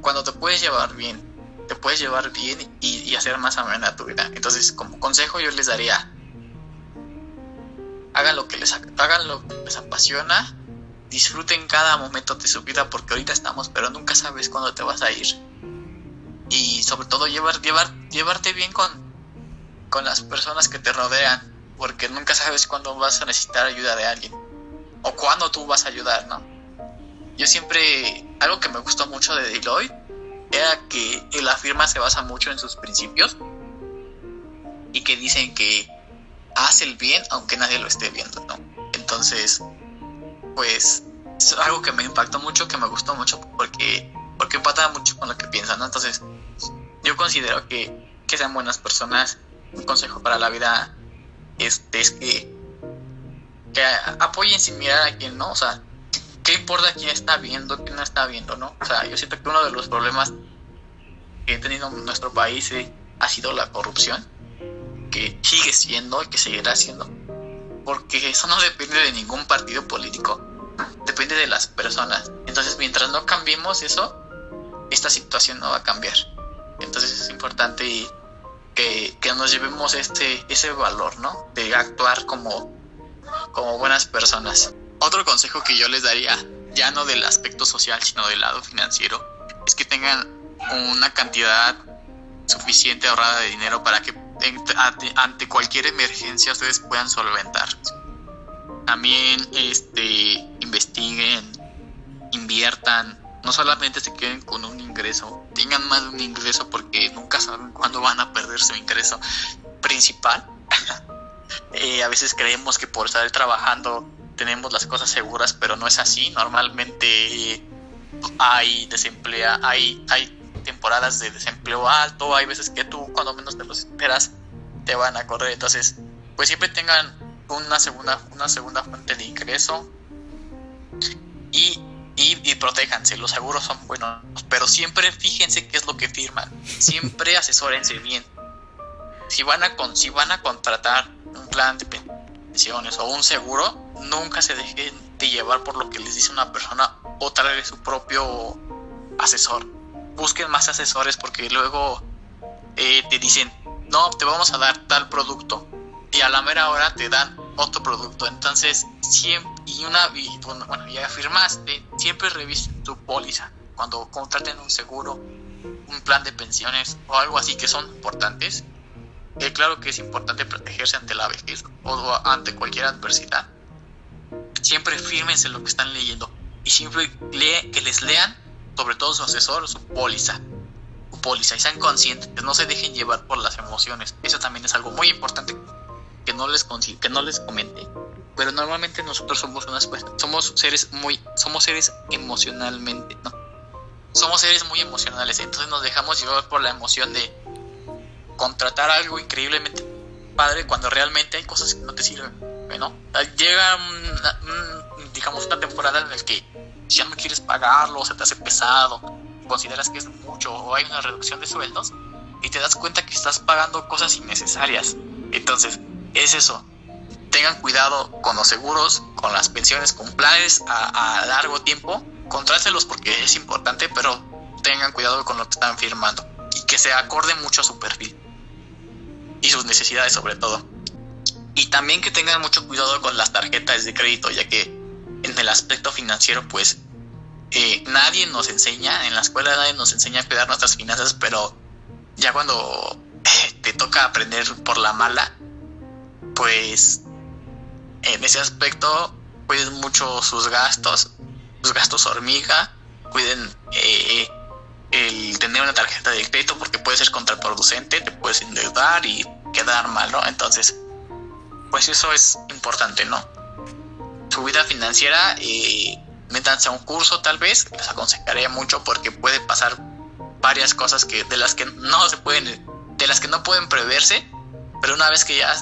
cuando te puedes llevar bien? Te puedes llevar bien y, hacer más amena tu vida. Entonces, como consejo, yo les daría. Hagan lo que les, hagan lo que les apasiona disfruten cada momento de su vida porque ahorita estamos, pero nunca sabes cuándo te vas a ir. Y sobre todo llevar, llevar, llevarte bien con, con las personas que te rodean. porque nunca sabes cuándo vas a necesitar ayuda de alguien o cuándo tú vas a ayudar, ¿no? Yo siempre, algo que me gustó mucho de Deloitte era que la firma se basa mucho en sus principios y que dicen que hace el bien aunque nadie lo esté viendo, ¿no? Entonces, pues es algo que me impactó mucho, que me gustó mucho porque porque empata mucho con lo que piensan, ¿no? Entonces, yo considero que, que sean buenas personas. Un consejo para la vida este, es que, apoyen sin mirar a quién, ¿no? O sea, ¿qué importa quién está viendo, quién no está viendo, ¿no? O sea, yo siento que uno de los problemas que ha tenido nuestro país eh, ha sido la corrupción, que sigue siendo y que seguirá siendo, porque eso no depende de ningún partido político, depende de las personas. Entonces, mientras no cambiemos eso, esta situación no va a cambiar. Entonces es importante que, que nos llevemos este, ese valor, ¿no? De actuar como, como buenas personas. Otro consejo que yo les daría, ya no del aspecto social, sino del lado financiero, es que tengan una cantidad suficiente ahorrada de dinero para que ante, cualquier emergencia ustedes puedan solventar. También este, investiguen, inviertan, no solamente se queden con un ingreso, tengan más de un ingreso porque nunca saben cuándo van a perder su ingreso principal. Eh, a veces creemos que por estar trabajando tenemos las cosas seguras, pero no es así. Normalmente hay desempleo, hay, hay temporadas de desempleo alto, hay veces que tú cuando menos te lo esperas te van a correr. Entonces, pues siempre tengan una segunda, una segunda fuente de ingreso. Y y, y protéjanse, los seguros son buenos, pero siempre fíjense qué es lo que firman, siempre asesórense bien. Si van a con, si van a contratar un plan de pensiones o un seguro, nunca se dejen de llevar por lo que les dice una persona o traer su propio asesor. Busquen más asesores porque luego eh, te dicen, no, te vamos a dar tal producto y a la mera hora te dan otro producto. Entonces, siempre, y una, bueno, ya firmaste, siempre revisen tu póliza. Cuando contraten un seguro, un plan de pensiones o algo así que son importantes. Eh, claro que es importante protegerse ante la vejez o ante cualquier adversidad. Siempre fírmense lo que están leyendo y siempre que les lean, sobre todo su asesor, su póliza. Su póliza y sean conscientes, no se dejen llevar por las emociones. Eso también es algo muy importante que no les que no les comente pero normalmente nosotros somos unas somos seres muy somos seres emocionalmente somos seres muy emocionales entonces nos dejamos llevar por la emoción de contratar algo increíblemente padre cuando realmente hay cosas que no te sirven ¿no? llega digamos una temporada en la que ya no quieres pagarlo se te hace pesado consideras que es mucho o hay una reducción de sueldos y te das cuenta que estás pagando cosas innecesarias entonces es eso. Tengan cuidado con los seguros, con las pensiones, con planes a, largo tiempo. Contrátelos porque es importante, pero tengan cuidado con lo que están firmando y que se acorde mucho a su perfil y sus necesidades sobre todo. Y también que tengan mucho cuidado con las tarjetas de crédito, ya que en el aspecto financiero, pues eh, nadie nos enseña, en la escuela nadie nos enseña a cuidar nuestras finanzas, pero ya cuando te toca aprender por la mala, pues en ese aspecto cuiden mucho sus gastos, sus gastos hormiga, cuiden eh, el tener una tarjeta de crédito porque puede ser contraproducente, te puedes endeudar y quedar mal, ¿no? Entonces, pues eso es importante, ¿no? Su vida financiera, eh, métanse a un curso tal vez, les aconsejaría mucho porque puede pasar varias cosas que de las que no se pueden, de las que no pueden preverse, pero una vez que ya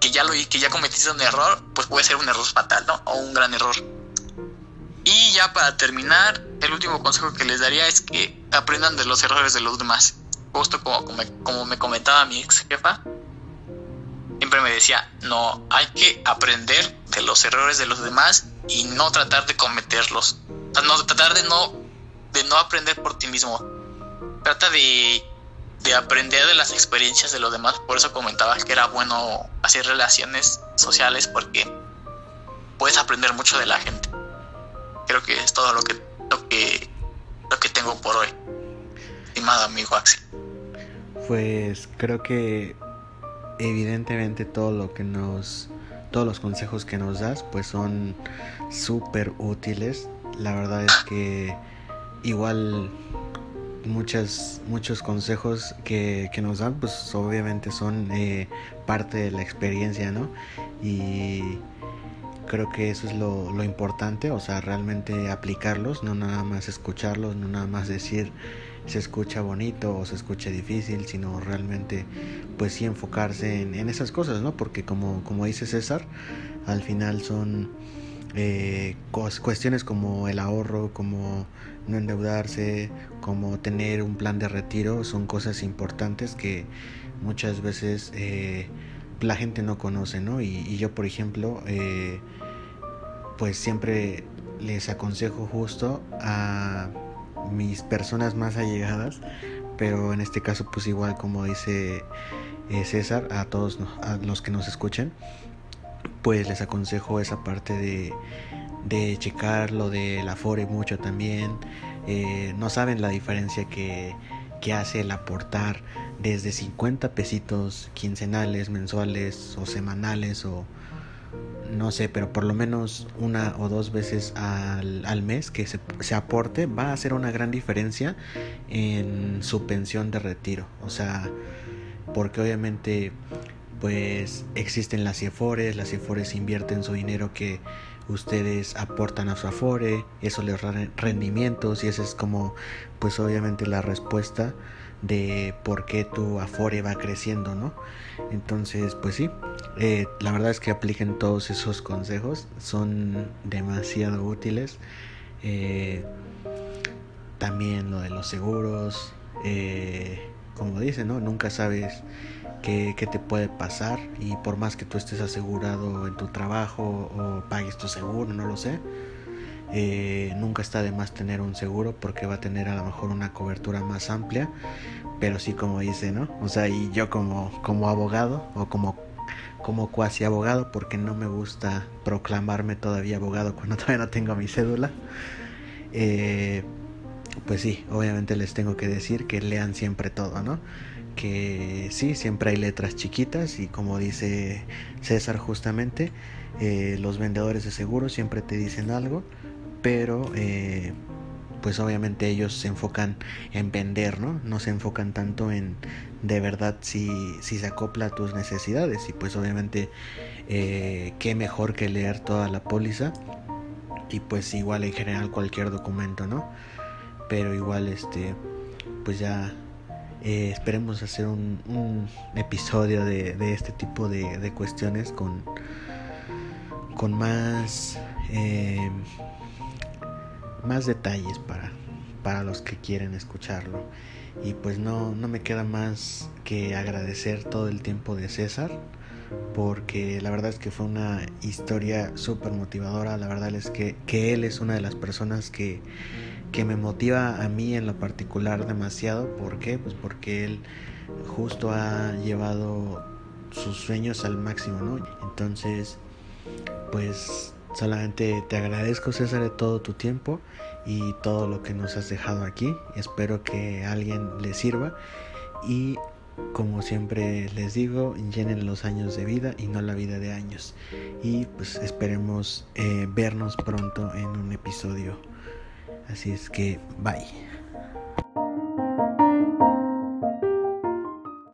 que ya lo que ya cometiste un error, pues puede ser un error fatal, ¿no? O un gran error. Y ya para terminar, el último consejo que les daría es que aprendan de los errores de los demás. Justo como, como, me comentaba mi ex jefa, siempre me decía, no, hay que aprender de los errores de los demás y no tratar de cometerlos. O sea, no tratar de no, de no aprender por ti mismo. Trata de de aprender de las experiencias de los demás. Por eso comentaba que era bueno hacer relaciones sociales porque puedes aprender mucho de la gente. Creo que es todo lo que lo que lo que tengo por hoy. Estimado amigo Axel. Pues creo que evidentemente todo lo que nos todos los consejos que nos das pues son súper útiles la verdad es que igual muchas, muchos consejos que, que, nos dan, pues obviamente son eh, parte de la experiencia, ¿no? Y creo que eso es lo, lo, importante, o sea, realmente aplicarlos, no nada más escucharlos, no nada más decir se escucha bonito o se escucha difícil, sino realmente pues sí enfocarse en, esas cosas, ¿no? Porque como, como dice César, al final son eh, cuestiones como el ahorro, como no endeudarse, como tener un plan de retiro, son cosas importantes que muchas veces eh, la gente no conoce, ¿no? Y, yo, por ejemplo, eh, pues siempre les aconsejo justo a mis personas más allegadas, pero en este caso, pues igual como dice César, a todos a los que nos escuchen, pues les aconsejo esa parte de, de checar lo del Afore mucho también. Eh, no saben la diferencia que, que hace el aportar desde 50 pesitos quincenales, mensuales o semanales o no sé, pero por lo menos una o dos veces al, al mes que se, se, aporte va a hacer una gran diferencia en su pensión de retiro. O sea, porque obviamente pues existen las CIFORES, las CIFORES invierten su dinero que ustedes aportan a su Afore, eso les da rendimientos y esa es como pues obviamente la respuesta de por qué tu Afore va creciendo, ¿no? Entonces, pues sí, eh, la verdad es que apliquen todos esos consejos, son demasiado útiles. Eh, también lo de los seguros, eh, como dicen, ¿no? Nunca sabes qué, te puede pasar y por más que tú estés asegurado en tu trabajo o pagues tu seguro, no lo sé, eh, nunca está de más tener un seguro porque va a tener a lo mejor una cobertura más amplia, pero sí como dice, ¿no? O sea, y yo como, como abogado o como, como cuasi abogado, porque no me gusta proclamarme todavía abogado cuando todavía no tengo mi cédula, eh, pues sí, obviamente les tengo que decir que lean siempre todo, ¿no? que sí, siempre hay letras chiquitas y como dice César justamente, eh, los vendedores de seguros siempre te dicen algo, pero eh, pues obviamente ellos se enfocan en vender, ¿no? No se enfocan tanto en de verdad si, si se acopla a tus necesidades y pues obviamente eh, qué mejor que leer toda la póliza y pues igual en general cualquier documento, ¿no? Pero igual este pues ya eh, esperemos hacer un, episodio de, este tipo de, cuestiones con, con más, más detalles para, para los que quieren escucharlo. Y pues no, no me queda más que agradecer todo el tiempo de César porque la verdad es que fue una historia súper motivadora. La verdad es que, que él es una de las personas que que me motiva a mí en lo particular demasiado. ¿Por qué? Pues porque él justo ha llevado sus sueños al máximo, ¿no? Entonces, pues solamente te agradezco César de todo tu tiempo y todo lo que nos has dejado aquí. Espero que alguien le sirva y como siempre les digo, llenen los años de vida y no la vida de años. Y pues esperemos eh, vernos pronto en un episodio Así es que, bye.